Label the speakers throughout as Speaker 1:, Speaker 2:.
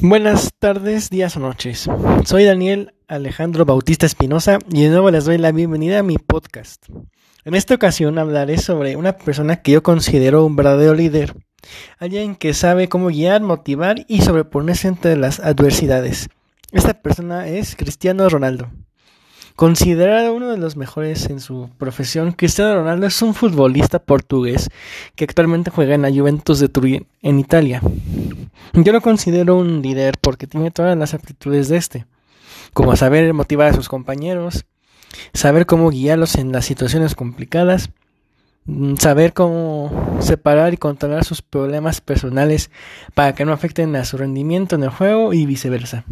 Speaker 1: Buenas tardes, días o noches. Soy Daniel Alejandro Bautista Espinosa y de nuevo les doy la bienvenida a mi podcast. En esta ocasión hablaré sobre una persona que yo considero un verdadero líder, alguien que sabe cómo guiar, motivar y sobreponerse ante las adversidades. Esta persona es Cristiano Ronaldo. Considerado uno de los mejores en su profesión, Cristiano Ronaldo es un futbolista portugués que actualmente juega en la Juventus de Turín, en Italia. Yo lo considero un líder porque tiene todas las aptitudes de este, como saber motivar a sus compañeros, saber cómo guiarlos en las situaciones complicadas, mm, saber cómo separar y controlar sus problemas personales para que no afecten a su rendimiento en el juego y viceversa.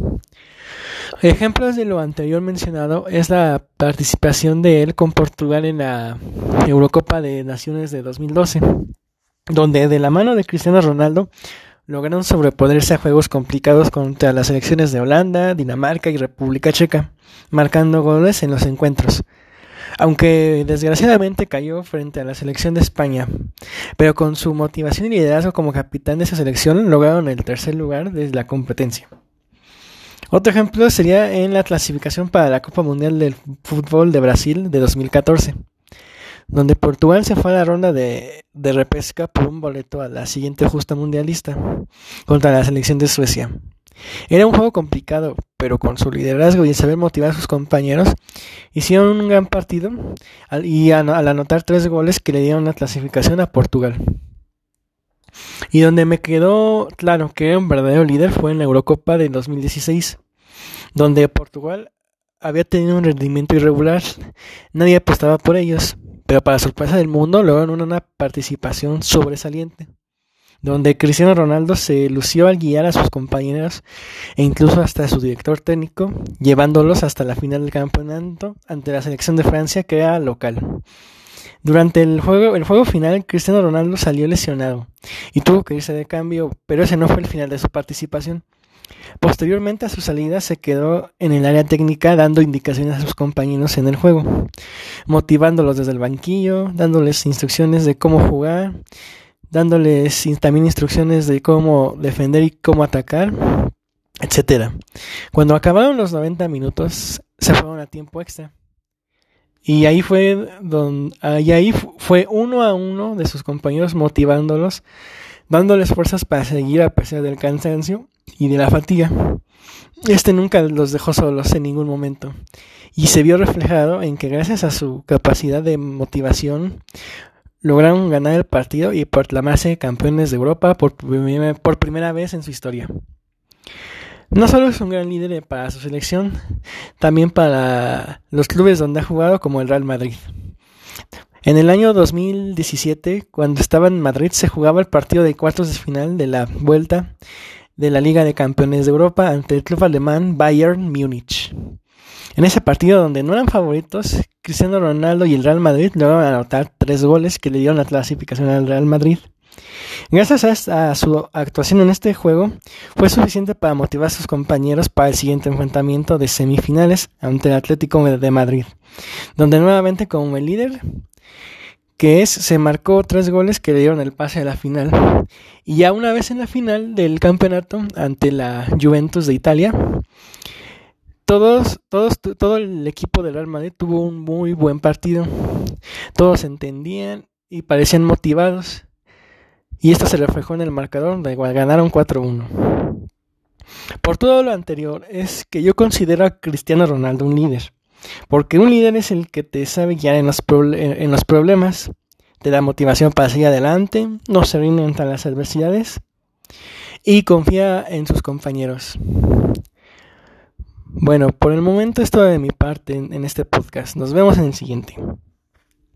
Speaker 1: Ejemplos de lo anterior mencionado es la participación de él con Portugal en la Eurocopa de Naciones de 2012, donde de la mano de Cristiano Ronaldo lograron sobreponerse a juegos complicados contra las selecciones de Holanda, Dinamarca y República Checa, marcando goles en los encuentros. Aunque desgraciadamente cayó frente a la selección de España, pero con su motivación y liderazgo como capitán de esa selección lograron el tercer lugar de la competencia. Otro ejemplo sería en la clasificación para la Copa Mundial del Fútbol de Brasil de 2014, donde Portugal se fue a la ronda de, de repesca por un boleto a la siguiente justa mundialista contra la selección de Suecia. Era un juego complicado, pero con su liderazgo y el saber motivar a sus compañeros, hicieron un gran partido y al anotar tres goles que le dieron la clasificación a Portugal. Y donde me quedó claro que era un verdadero líder fue en la Eurocopa de 2016, donde Portugal había tenido un rendimiento irregular, nadie apostaba por ellos, pero para sorpresa del mundo lograron una participación sobresaliente, donde Cristiano Ronaldo se lució al guiar a sus compañeros e incluso hasta a su director técnico, llevándolos hasta la final del campeonato ante la selección de Francia que era local. Durante el juego, el juego final, Cristiano Ronaldo salió lesionado y tuvo que irse de cambio, pero ese no fue el final de su participación. Posteriormente a su salida se quedó en el área técnica dando indicaciones a sus compañeros en el juego, motivándolos desde el banquillo, dándoles instrucciones de cómo jugar, dándoles también instrucciones de cómo defender y cómo atacar, etc. Cuando acabaron los 90 minutos, se fueron a tiempo extra. Y ahí fue donde, ahí fue uno a uno de sus compañeros motivándolos, dándoles fuerzas para seguir a pesar del cansancio y de la fatiga. Este nunca los dejó solos en ningún momento y se vio reflejado en que gracias a su capacidad de motivación lograron ganar el partido y proclamarse campeones de Europa por, por primera vez en su historia. No solo es un gran líder para su selección, también para los clubes donde ha jugado como el Real Madrid. En el año 2017, cuando estaba en Madrid, se jugaba el partido de cuartos de final de la vuelta de la Liga de Campeones de Europa ante el club alemán Bayern Múnich. En ese partido donde no eran favoritos, Cristiano Ronaldo y el Real Madrid lograron anotar tres goles que le dieron la clasificación al Real Madrid. Gracias a, su actuación en este juego, fue suficiente para motivar a sus compañeros para el siguiente enfrentamiento de semifinales ante el Atlético de Madrid, donde nuevamente como el líder, que es, se marcó tres goles que le dieron el pase a la final. Y ya una vez en la final del campeonato ante la Juventus de Italia, todos, todos, todo el equipo del Real Madrid tuvo un muy buen partido. Todos entendían y parecían motivados. Y esto se reflejó en el marcador, donde igual ganaron 4-1. Por todo lo anterior, es que yo considero a Cristiano Ronaldo un líder. Porque un líder es el que te sabe guiar en los, en los problemas, te da motivación para seguir adelante, no se rinde ante las adversidades y confía en sus compañeros. Bueno, por el momento es todo de mi parte en este podcast. Nos vemos en el siguiente.